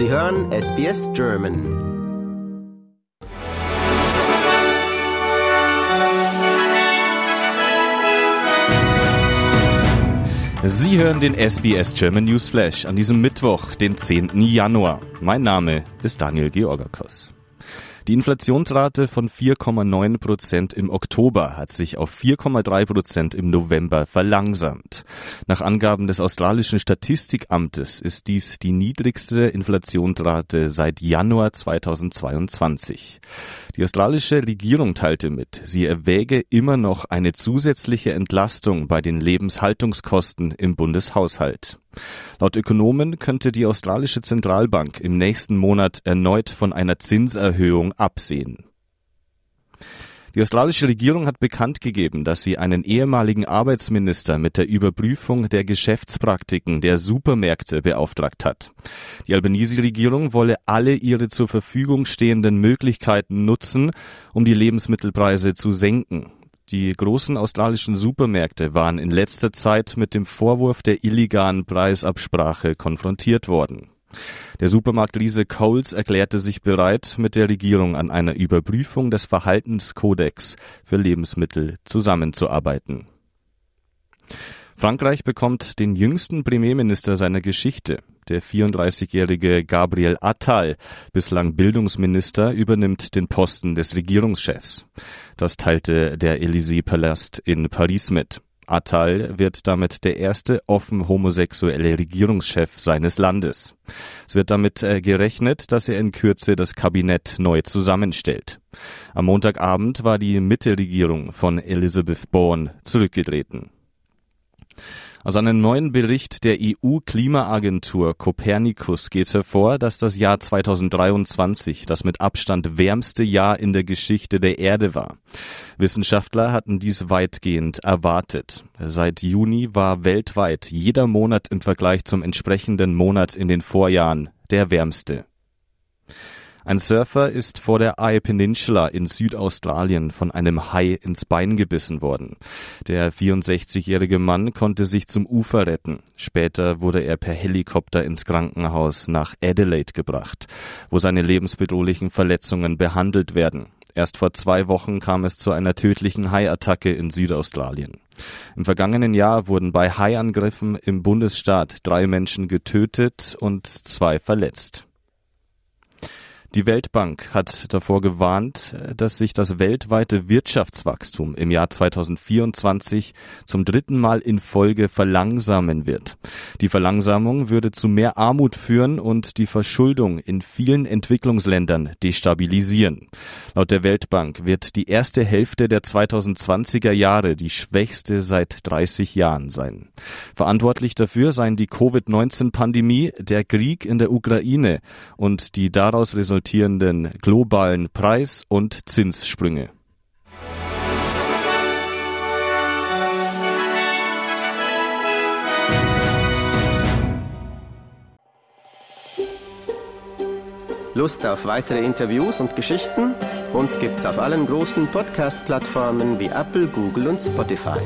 Sie hören SBS German. Sie hören den SBS German News Flash an diesem Mittwoch, den 10. Januar. Mein Name ist Daniel Georgakos. Die Inflationsrate von 4,9 Prozent im Oktober hat sich auf 4,3 Prozent im November verlangsamt. Nach Angaben des australischen Statistikamtes ist dies die niedrigste Inflationsrate seit Januar 2022. Die australische Regierung teilte mit, sie erwäge immer noch eine zusätzliche Entlastung bei den Lebenshaltungskosten im Bundeshaushalt. Laut Ökonomen könnte die australische Zentralbank im nächsten Monat erneut von einer Zinserhöhung absehen. Die australische Regierung hat bekannt gegeben, dass sie einen ehemaligen Arbeitsminister mit der Überprüfung der Geschäftspraktiken der Supermärkte beauftragt hat. Die Albanese-Regierung wolle alle ihre zur Verfügung stehenden Möglichkeiten nutzen, um die Lebensmittelpreise zu senken. Die großen australischen Supermärkte waren in letzter Zeit mit dem Vorwurf der illegalen Preisabsprache konfrontiert worden. Der Supermarktriese Coles erklärte sich bereit, mit der Regierung an einer Überprüfung des Verhaltenskodex für Lebensmittel zusammenzuarbeiten. Frankreich bekommt den jüngsten Premierminister seiner Geschichte. Der 34-jährige Gabriel Attal, bislang Bildungsminister, übernimmt den Posten des Regierungschefs. Das teilte der Élysée-Palast in Paris mit. Attal wird damit der erste offen homosexuelle Regierungschef seines Landes. Es wird damit äh, gerechnet, dass er in Kürze das Kabinett neu zusammenstellt. Am Montagabend war die Mittelregierung von Elizabeth Bourne zurückgetreten. Aus einem neuen Bericht der EU-Klimaagentur Copernicus geht hervor, dass das Jahr 2023 das mit Abstand wärmste Jahr in der Geschichte der Erde war. Wissenschaftler hatten dies weitgehend erwartet. Seit Juni war weltweit jeder Monat im Vergleich zum entsprechenden Monat in den Vorjahren der wärmste. Ein Surfer ist vor der Eye Peninsula in Südaustralien von einem Hai ins Bein gebissen worden. Der 64-jährige Mann konnte sich zum Ufer retten. Später wurde er per Helikopter ins Krankenhaus nach Adelaide gebracht, wo seine lebensbedrohlichen Verletzungen behandelt werden. Erst vor zwei Wochen kam es zu einer tödlichen Haiattacke in Südaustralien. Im vergangenen Jahr wurden bei Haiangriffen im Bundesstaat drei Menschen getötet und zwei verletzt. Die Weltbank hat davor gewarnt, dass sich das weltweite Wirtschaftswachstum im Jahr 2024 zum dritten Mal in Folge verlangsamen wird. Die Verlangsamung würde zu mehr Armut führen und die Verschuldung in vielen Entwicklungsländern destabilisieren. Laut der Weltbank wird die erste Hälfte der 2020er Jahre die schwächste seit 30 Jahren sein. Verantwortlich dafür seien die Covid-19-Pandemie, der Krieg in der Ukraine und die daraus resultierenden resultierenden globalen Preis- und Zinssprünge. Lust auf weitere Interviews und Geschichten? Uns gibt's auf allen großen Podcast-Plattformen wie Apple, Google und Spotify.